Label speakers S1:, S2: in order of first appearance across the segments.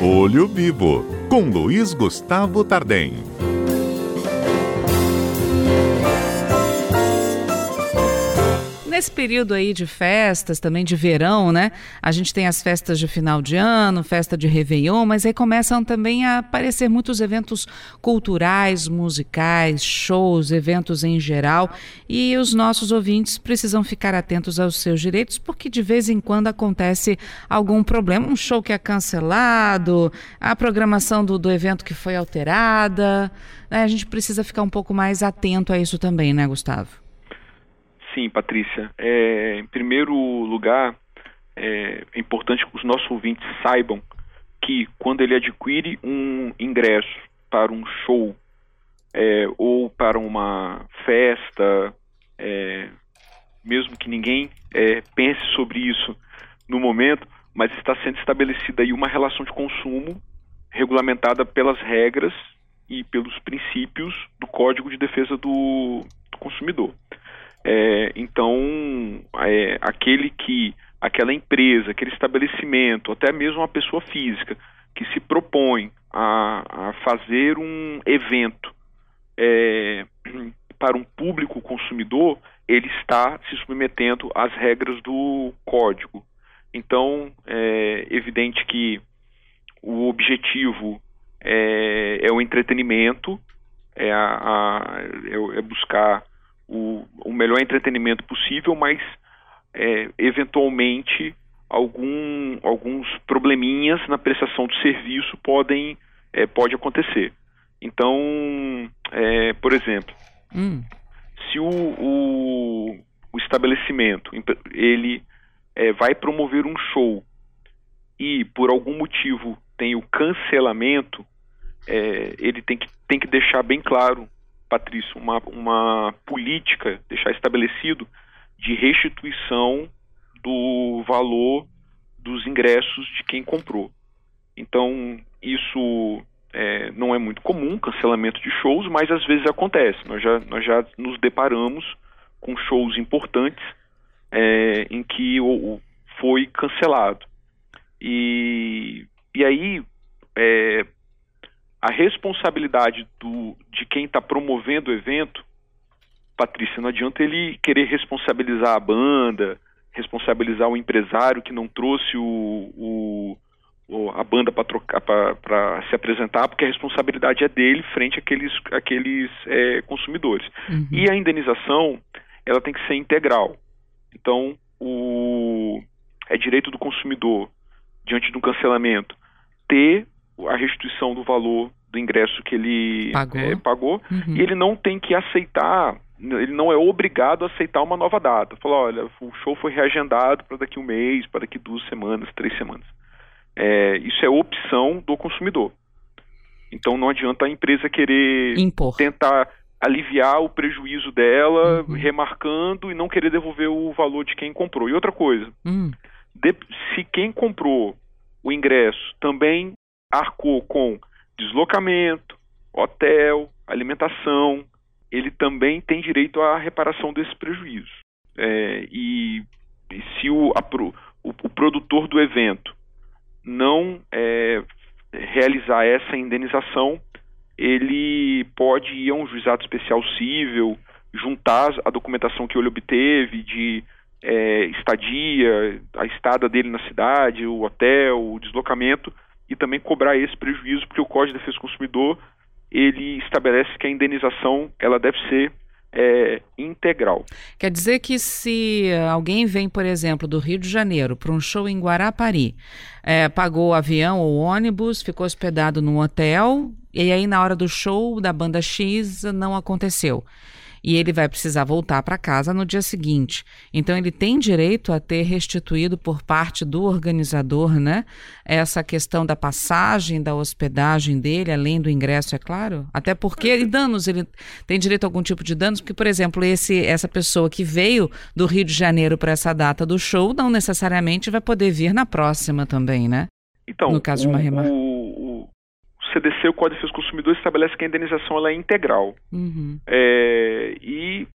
S1: Olho Vivo, com Luiz Gustavo Tardem.
S2: Nesse período aí de festas, também de verão, né? A gente tem as festas de final de ano, festa de Réveillon, mas aí começam também a aparecer muitos eventos culturais, musicais, shows, eventos em geral. E os nossos ouvintes precisam ficar atentos aos seus direitos, porque de vez em quando acontece algum problema, um show que é cancelado, a programação do, do evento que foi alterada. Né? A gente precisa ficar um pouco mais atento a isso também, né, Gustavo?
S3: Sim, Patrícia. É, em primeiro lugar, é, importante que os nossos ouvintes saibam que quando ele adquire um ingresso para um show é, ou para uma festa, é, mesmo que ninguém é, pense sobre isso no momento, mas está sendo estabelecida aí uma relação de consumo regulamentada pelas regras e pelos princípios do Código de Defesa do, do Consumidor. É, então, é, aquele que, aquela empresa, aquele estabelecimento, até mesmo uma pessoa física que se propõe a, a fazer um evento é, para um público consumidor, ele está se submetendo às regras do código. Então, é evidente que o objetivo é, é o entretenimento, é, a, a, é, é buscar o, o melhor entretenimento possível, mas é, eventualmente algum, alguns probleminhas na prestação do serviço podem é, pode acontecer. Então, é, por exemplo, hum. se o, o, o, estabelecimento ele é, vai promover um show e por algum motivo tem o cancelamento, é, ele tem que, tem que deixar bem claro Patrício, uma, uma política, deixar estabelecido, de restituição do valor dos ingressos de quem comprou. Então, isso é, não é muito comum, cancelamento de shows, mas às vezes acontece. Nós já, nós já nos deparamos com shows importantes é, em que o, o, foi cancelado. E, e aí, é, a responsabilidade do, de quem está promovendo o evento, Patrícia, não adianta ele querer responsabilizar a banda, responsabilizar o empresário que não trouxe o, o a banda para se apresentar, porque a responsabilidade é dele frente àqueles, àqueles é, consumidores. Uhum. E a indenização, ela tem que ser integral. Então, o, é direito do consumidor, diante de um cancelamento, ter a restituição do valor do ingresso que ele pagou, é, pagou uhum. e ele não tem que aceitar, ele não é obrigado a aceitar uma nova data. Falar, olha, o show foi reagendado para daqui um mês, para daqui duas semanas, três semanas. É, isso é opção do consumidor. Então não adianta a empresa querer Impor. tentar aliviar o prejuízo dela, uhum. remarcando e não querer devolver o valor de quem comprou. E outra coisa, uhum. de, se quem comprou o ingresso também arcou com deslocamento, hotel, alimentação, ele também tem direito à reparação desse prejuízo. É, e, e, se o, a, o, o, produtor do evento não é, realizar essa indenização, ele pode ir a um juizado especial civil, juntar a documentação que ele obteve de é, estadia, a estada dele na cidade, o hotel, o deslocamento, e também cobrar esse prejuízo, porque o Código de Defesa do Consumidor ele estabelece que a indenização ela deve ser é, integral.
S2: Quer dizer que se alguém vem, por exemplo, do Rio de Janeiro para um show em Guarapari, é, pagou avião ou ônibus, ficou hospedado num hotel, e aí na hora do show da banda X não aconteceu e ele vai precisar voltar para casa no dia seguinte. Então ele tem direito a ter restituído por parte do organizador, né, essa questão da passagem, da hospedagem dele, além do ingresso, é claro? Até porque e danos, ele tem direito a algum tipo de danos, porque por exemplo, esse essa pessoa que veio do Rio de Janeiro para essa data do show não necessariamente vai poder vir na próxima também, né?
S3: Então, no caso o, de uma remarca. CDC, o Código de Defesa do Consumidor, estabelece que a indenização ela é integral. Uhum. É, e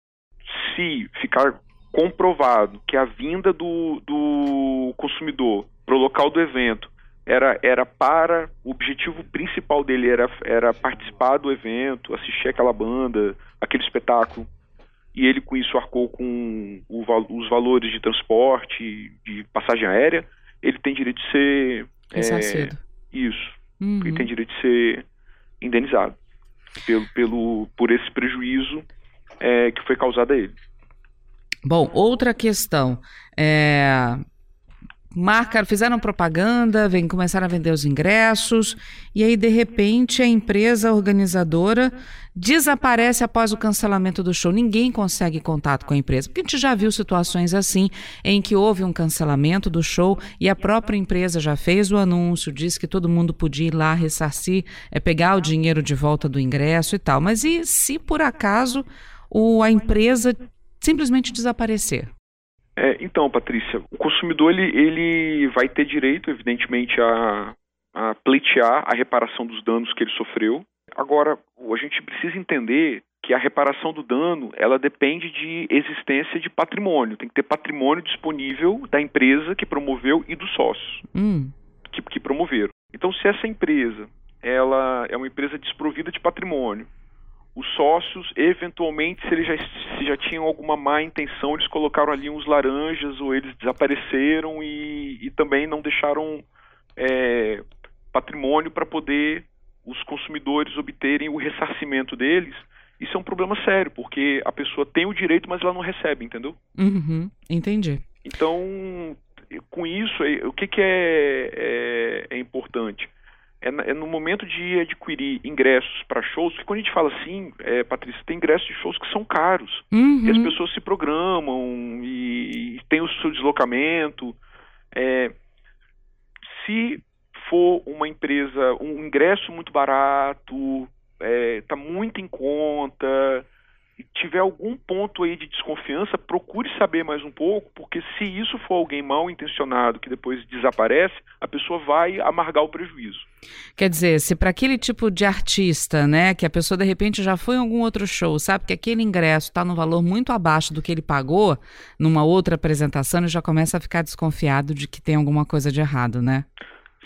S3: se ficar comprovado que a vinda do, do consumidor para o local do evento era, era para. O objetivo principal dele era, era participar do evento, assistir aquela banda, aquele espetáculo. E ele com isso arcou com o, os valores de transporte, de passagem aérea. Ele tem direito de ser.
S2: Ressarcido.
S3: É, isso. Uhum. Ele tem direito de ser indenizado pelo, pelo, por esse prejuízo é, que foi causado a ele.
S2: Bom, outra questão. É, marcaram, fizeram propaganda, vem, começaram a vender os ingressos, e aí, de repente, a empresa organizadora desaparece após o cancelamento do show. Ninguém consegue contato com a empresa. Porque a gente já viu situações assim, em que houve um cancelamento do show e a própria empresa já fez o anúncio, disse que todo mundo podia ir lá ressarcir, é, pegar o dinheiro de volta do ingresso e tal. Mas e se por acaso o, a empresa simplesmente desaparecer?
S3: É, então, Patrícia, o consumidor ele, ele vai ter direito, evidentemente, a, a pleitear a reparação dos danos que ele sofreu. Agora, a gente precisa entender que a reparação do dano ela depende de existência de patrimônio. Tem que ter patrimônio disponível da empresa que promoveu e dos sócios
S2: hum.
S3: que, que promoveram. Então, se essa empresa ela é uma empresa desprovida de patrimônio, os sócios, eventualmente, se eles já, se já tinham alguma má intenção, eles colocaram ali uns laranjas ou eles desapareceram e, e também não deixaram é, patrimônio para poder os consumidores obterem o ressarcimento deles. Isso é um problema sério, porque a pessoa tem o direito, mas ela não recebe, entendeu?
S2: Uhum, entendi.
S3: Então, com isso, o que, que é, é, é importante? É, é, no momento de adquirir ingressos para shows, que quando a gente fala assim, é, Patrícia, tem ingressos de shows que são caros.
S2: Uhum.
S3: E as pessoas se programam e, e tem o seu deslocamento. É, se for uma empresa, um ingresso muito barato, está é, muito em conta, tiver algum ponto aí de desconfiança, procure saber mais um pouco, porque se isso for alguém mal intencionado que depois desaparece, a pessoa vai amargar o prejuízo.
S2: Quer dizer, se para aquele tipo de artista, né, que a pessoa de repente já foi em algum outro show, sabe que aquele ingresso está no valor muito abaixo do que ele pagou numa outra apresentação, ele já começa a ficar desconfiado de que tem alguma coisa de errado, né?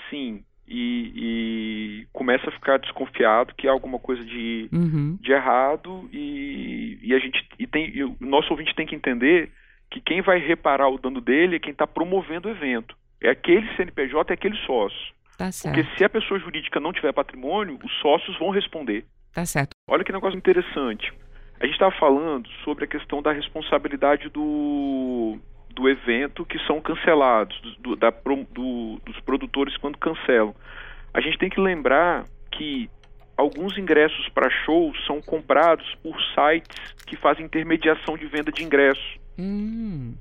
S3: Sim, e, e, começa a ficar desconfiado que há alguma coisa de,
S2: uhum.
S3: de errado e, e a gente e tem e o nosso ouvinte tem que entender que quem vai reparar o dano dele é quem está promovendo o evento. É aquele CNPJ é aquele sócio.
S2: Tá
S3: porque se a pessoa jurídica não tiver patrimônio os sócios vão responder.
S2: Tá certo.
S3: Olha que negócio interessante. A gente estava falando sobre a questão da responsabilidade do do evento que são cancelados, do, da, do, dos produtores quando cancelam. A gente tem que lembrar que alguns ingressos para shows são comprados por sites que fazem intermediação de venda de ingressos.
S2: Hum.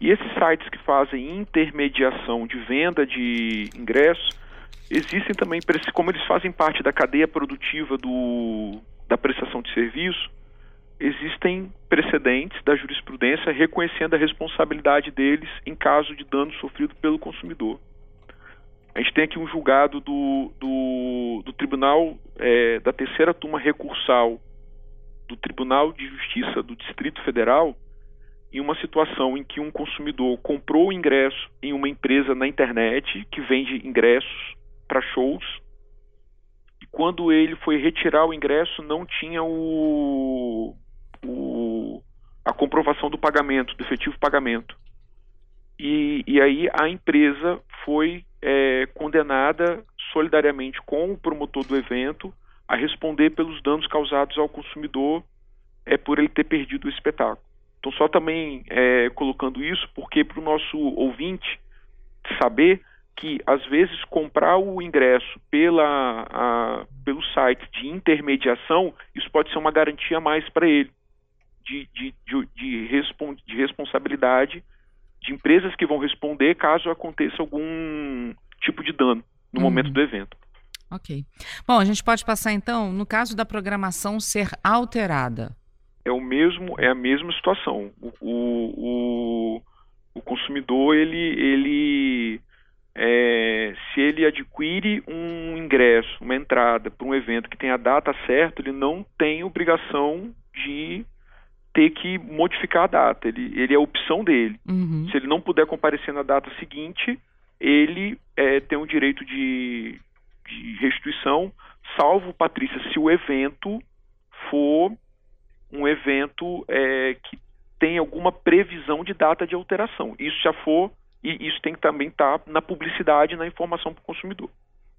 S3: E esses sites que fazem intermediação de venda de ingressos existem também, como eles fazem parte da cadeia produtiva do, da prestação de serviço, existem precedentes da jurisprudência reconhecendo a responsabilidade deles em caso de dano sofrido pelo consumidor. A gente tem aqui um julgado do, do, do Tribunal é, da Terceira Turma Recursal do Tribunal de Justiça do Distrito Federal em uma situação em que um consumidor comprou o ingresso em uma empresa na internet que vende ingressos para shows e quando ele foi retirar o ingresso não tinha o o, a comprovação do pagamento, do efetivo pagamento. E, e aí a empresa foi é, condenada solidariamente com o promotor do evento a responder pelos danos causados ao consumidor é, por ele ter perdido o espetáculo. Então, só também é, colocando isso, porque para o nosso ouvinte saber que, às vezes, comprar o ingresso pela, a, pelo site de intermediação, isso pode ser uma garantia a mais para ele de, de, de, de, respons de responsabilidade de empresas que vão responder caso aconteça algum tipo de dano no uhum. momento do evento.
S2: Ok. Bom, a gente pode passar então, no caso da programação ser alterada.
S3: É o mesmo, é a mesma situação. O, o, o consumidor ele, ele é, se ele adquire um ingresso, uma entrada para um evento que tem a data certa, ele não tem obrigação de ter que modificar a data. Ele, ele é a opção dele.
S2: Uhum.
S3: Se ele não puder comparecer na data seguinte, ele é, tem o direito de, de restituição, salvo, Patrícia, se o evento for um evento é, que tem alguma previsão de data de alteração. Isso já for, e isso tem que também estar tá na publicidade, na informação para o consumidor.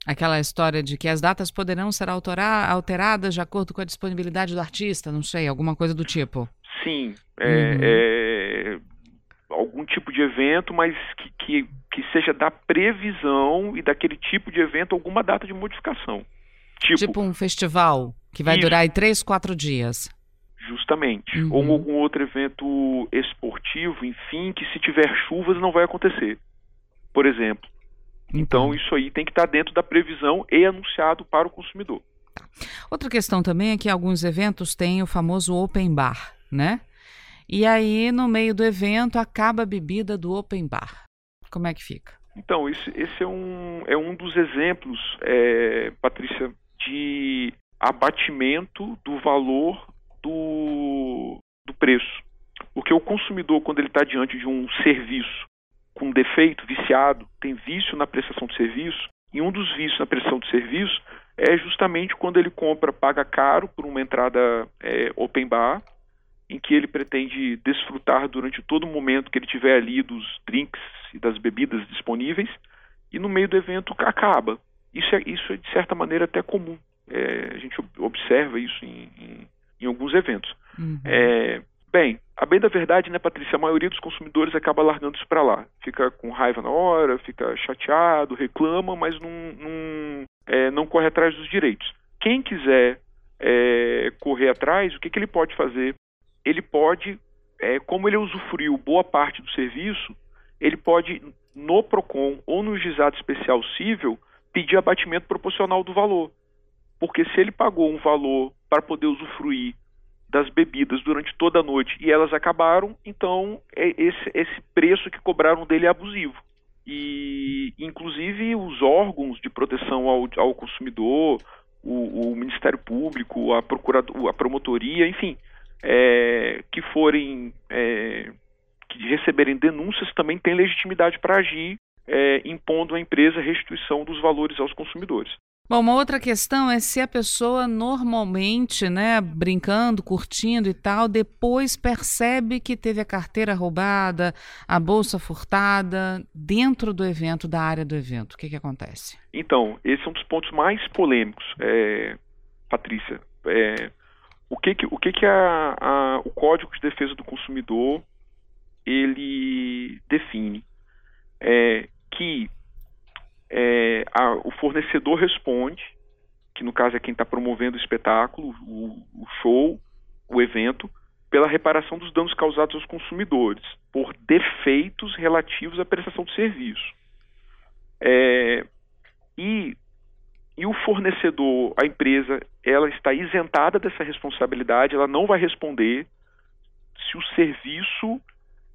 S2: Aquela história de que as datas poderão ser alteradas de acordo com a disponibilidade do artista, não sei, alguma coisa do tipo.
S3: Sim, é, uhum. é algum tipo de evento, mas que, que, que, seja da previsão e daquele tipo de evento alguma data de modificação.
S2: Tipo, tipo um festival que vai isso. durar aí três, quatro dias.
S3: Justamente. Uhum. Ou algum outro evento esportivo, enfim, que se tiver chuvas não vai acontecer. Por exemplo. Então, isso aí tem que estar dentro da previsão e anunciado para o consumidor.
S2: Tá. Outra questão também é que alguns eventos têm o famoso open bar, né? E aí, no meio do evento, acaba a bebida do open bar. Como é que fica?
S3: Então, esse, esse é, um, é um dos exemplos, é, Patrícia, de abatimento do valor do, do preço. Porque o consumidor, quando ele está diante de um serviço com defeito, viciado, tem vício na prestação de serviço, e um dos vícios na prestação de serviço é justamente quando ele compra, paga caro por uma entrada é, open bar, em que ele pretende desfrutar durante todo o momento que ele tiver ali dos drinks e das bebidas disponíveis, e no meio do evento acaba. Isso é, isso é de certa maneira até comum. É, a gente observa isso em, em, em alguns eventos. Uhum. É, bem, a bem da verdade, né, Patrícia, a maioria dos consumidores acaba largando isso para lá. Fica com raiva na hora, fica chateado, reclama, mas não, não, é, não corre atrás dos direitos. Quem quiser é, correr atrás, o que, que ele pode fazer? Ele pode, é, como ele usufruiu boa parte do serviço, ele pode, no PROCON ou no juizado especial civil, pedir abatimento proporcional do valor. Porque se ele pagou um valor para poder usufruir das bebidas durante toda a noite e elas acabaram, então é esse, esse preço que cobraram dele é abusivo. E, inclusive, os órgãos de proteção ao, ao consumidor, o, o Ministério Público, a, a promotoria, enfim, é, que forem é, que receberem denúncias também têm legitimidade para agir, é, impondo à empresa restituição dos valores aos consumidores.
S2: Bom, uma outra questão é se a pessoa normalmente, né, brincando, curtindo e tal, depois percebe que teve a carteira roubada, a bolsa furtada dentro do evento, da área do evento. O que, que acontece?
S3: Então, esse é um dos pontos mais polêmicos, é, Patrícia. É, o que que, o, que que a, a, o Código de Defesa do Consumidor ele define? É, que é, a, o fornecedor responde, que no caso é quem está promovendo o espetáculo, o, o, show, o evento, pela reparação dos danos causados aos consumidores por defeitos relativos à prestação de serviço. É, e e o fornecedor, a empresa, ela está isentada dessa responsabilidade, ela não vai responder se o serviço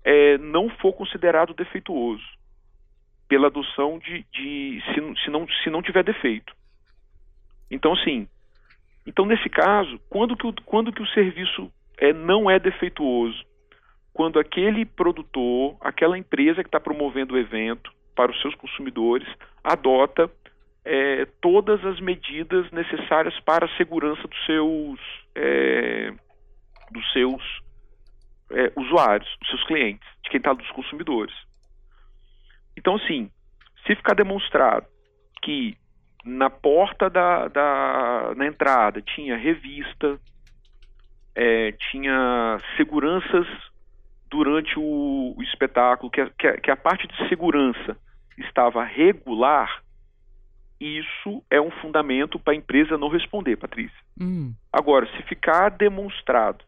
S3: é, não for considerado defeituoso pela adoção de, de se, se, não, se não tiver defeito. Então, sim. Então, nesse caso, quando que o, quando que o serviço é, não é defeituoso? Quando aquele produtor, aquela empresa que está promovendo o evento para os seus consumidores, adota é, todas as medidas necessárias para a segurança dos seus, é, dos seus é, usuários, dos seus clientes, de quem está dos consumidores. Então, assim, se ficar demonstrado que na porta da, da na entrada tinha revista, é, tinha seguranças durante o, o espetáculo, que a, que, a, que a parte de segurança estava regular, isso é um fundamento para a empresa não responder, Patrícia. Hum. Agora, se ficar demonstrado,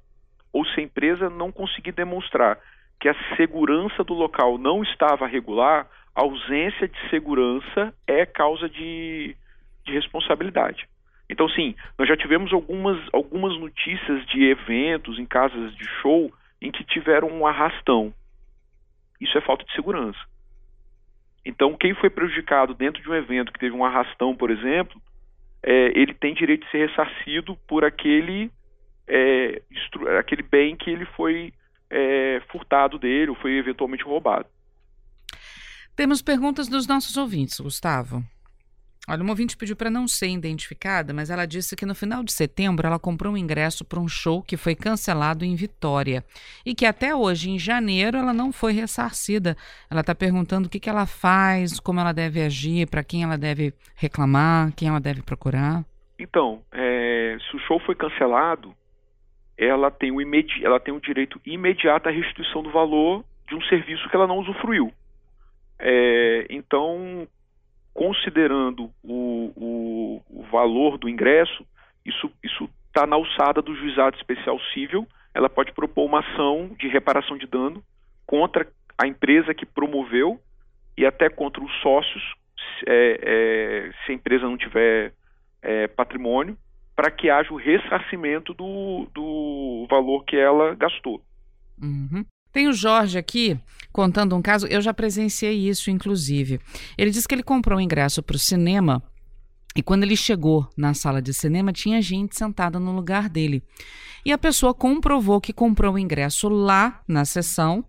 S3: ou se a empresa não conseguir demonstrar que a segurança do local não estava regular, a ausência de segurança é causa de, de responsabilidade. Então, sim, nós já tivemos algumas, algumas notícias de eventos em casas de show em que tiveram um arrastão. Isso é falta de segurança. Então, quem foi prejudicado dentro de um evento que teve um arrastão, por exemplo, é, ele tem direito de ser ressarcido por aquele, é, aquele bem que ele foi é, furtado dele ou foi eventualmente roubado.
S2: Temos perguntas dos nossos ouvintes, Gustavo. Olha, uma ouvinte pediu para não ser identificada, mas ela disse que no final de setembro ela comprou um ingresso para um show que foi cancelado em Vitória e que até hoje, em janeiro, ela não foi ressarcida. Ela está perguntando o que, que ela faz, como ela deve agir, para quem ela deve reclamar, quem ela deve procurar.
S3: Então, é, se o show foi cancelado, ela tem, o imedi ela tem o direito imediato à restituição do valor de um serviço que ela não usufruiu. É, então, considerando o, o, o valor do ingresso, isso está na alçada do juizado especial civil. Ela pode propor uma ação de reparação de dano contra a empresa que promoveu e até contra os sócios, é, é, se a empresa não tiver é, patrimônio, para que haja o ressarcimento do, do valor que ela gastou.
S2: Uhum. Tem o Jorge aqui contando um caso, eu já presenciei isso, inclusive. Ele disse que ele comprou um ingresso para o cinema e quando ele chegou na sala de cinema, tinha gente sentada no lugar dele. E a pessoa comprovou que comprou o ingresso lá na sessão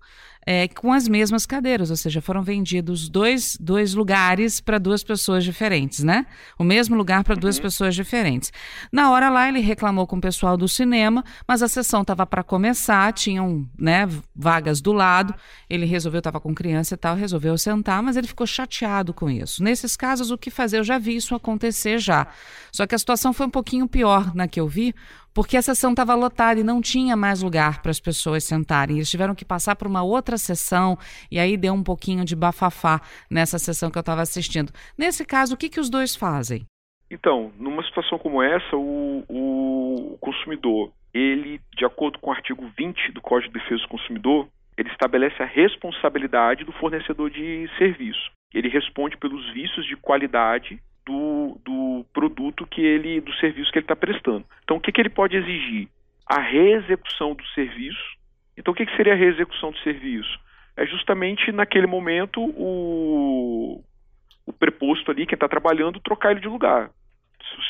S2: é, com as mesmas cadeiras, ou seja, foram vendidos dois, dois lugares para duas pessoas diferentes, né? O mesmo lugar para duas uhum. pessoas diferentes. Na hora lá, ele reclamou com o pessoal do cinema, mas a sessão estava para começar, tinham né, vagas do lado. Ele resolveu, estava com criança e tal, resolveu sentar, mas ele ficou chateado com isso. Nesses casos, o que fazer? Eu já vi isso acontecer já. Só que a situação foi um pouquinho pior na que eu vi, porque a sessão estava lotada e não tinha mais lugar para as pessoas sentarem. Eles tiveram que passar por uma outra sessão e aí deu um pouquinho de bafafá nessa sessão que eu estava assistindo. Nesse caso, o que, que os dois fazem?
S3: Então, numa situação como essa, o, o consumidor, ele, de acordo com o artigo 20 do Código de Defesa do Consumidor, ele estabelece a responsabilidade do fornecedor de serviço. Ele responde pelos vícios de qualidade do, do produto que ele, do serviço que ele está prestando. Então, o que, que ele pode exigir? A reexecução do serviço. Então, o que, que seria a reexecução do serviço? É justamente naquele momento o, o preposto ali, quem está trabalhando, trocar ele de lugar.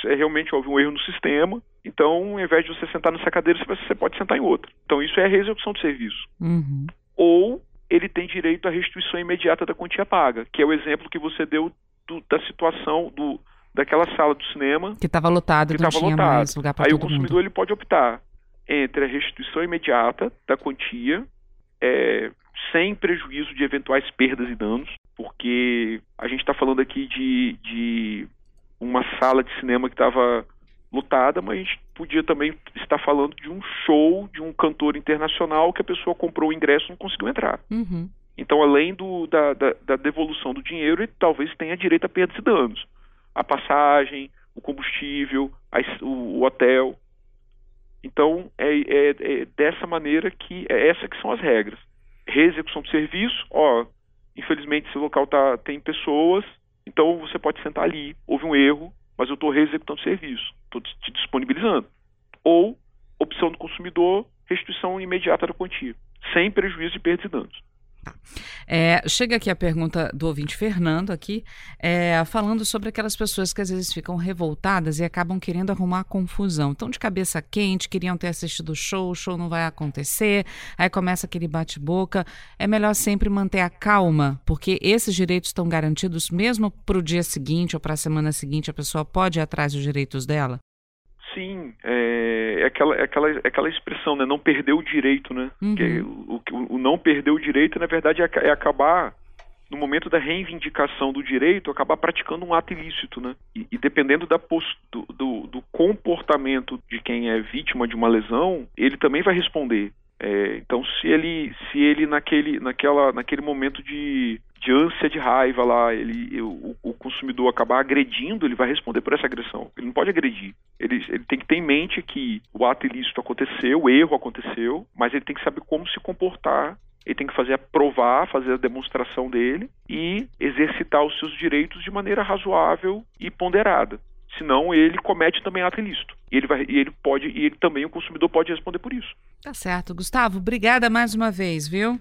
S3: Se realmente houve um erro no sistema, então, ao invés de você sentar nessa cadeira, você pode sentar em outra. Então, isso é a reexecução do serviço.
S2: Uhum.
S3: Ou ele tem direito à restituição imediata da quantia paga, que é o exemplo que você deu do, da situação do, daquela sala do cinema
S2: que estava lotado, que estava lotado. lugar para
S3: Aí
S2: o
S3: consumidor
S2: mundo.
S3: ele pode optar entre a restituição imediata da quantia, é, sem prejuízo de eventuais perdas e danos, porque a gente está falando aqui de, de uma sala de cinema que estava lotada, mas a gente podia também estar falando de um show de um cantor internacional que a pessoa comprou o ingresso e não conseguiu entrar.
S2: Uhum.
S3: Então, além do, da, da, da, devolução do dinheiro, ele talvez tenha direito a perdas e danos. A passagem, o combustível, o, o, hotel. Então, é, é, é, dessa maneira que é essa que são as regras. Reexecução do serviço, ó, infelizmente esse local tá, tem pessoas, então você pode sentar ali, houve um erro, mas eu estou reexecutando o serviço, estou te disponibilizando. Ou, opção do consumidor, restituição imediata da quantia, sem prejuízo de perdas e danos.
S2: É, chega aqui a pergunta do ouvinte Fernando aqui, é, falando sobre aquelas pessoas que às vezes ficam revoltadas e acabam querendo arrumar confusão. Estão de cabeça quente, queriam ter assistido o show, o show não vai acontecer, aí começa aquele bate-boca. É melhor sempre manter a calma, porque esses direitos estão garantidos mesmo para o dia seguinte ou para a semana seguinte, a pessoa pode ir atrás dos direitos dela?
S3: Sim, é, é, aquela, é, aquela, é aquela expressão, né? Não perder o direito, né?
S2: Uhum.
S3: Que, o, o, o, não perder o direito, na verdade, é, é, acabar, no momento da reivindicação do direito, acabar praticando um ato ilícito, né? E, e dependendo da post, do, do, do, comportamento de quem é vítima de uma lesão, ele também vai responder. É, então, se ele, se ele naquele, naquela, naquele momento de, de ânsia de raiva lá, ele, o, o, consumidor acabar agredindo, ele vai responder por essa agressão. Ele não pode agredir. Ele, ele tem que ter em mente que o ato ilícito aconteceu, o erro aconteceu, mas ele tem que saber como se comportar. Ele tem que fazer provar, fazer a demonstração dele e exercitar os seus direitos de maneira razoável e ponderada senão ele comete também ato ilícito. E ele, vai, e ele pode, e ele também, o consumidor pode responder por isso.
S2: Tá certo. Gustavo, obrigada mais uma vez, viu?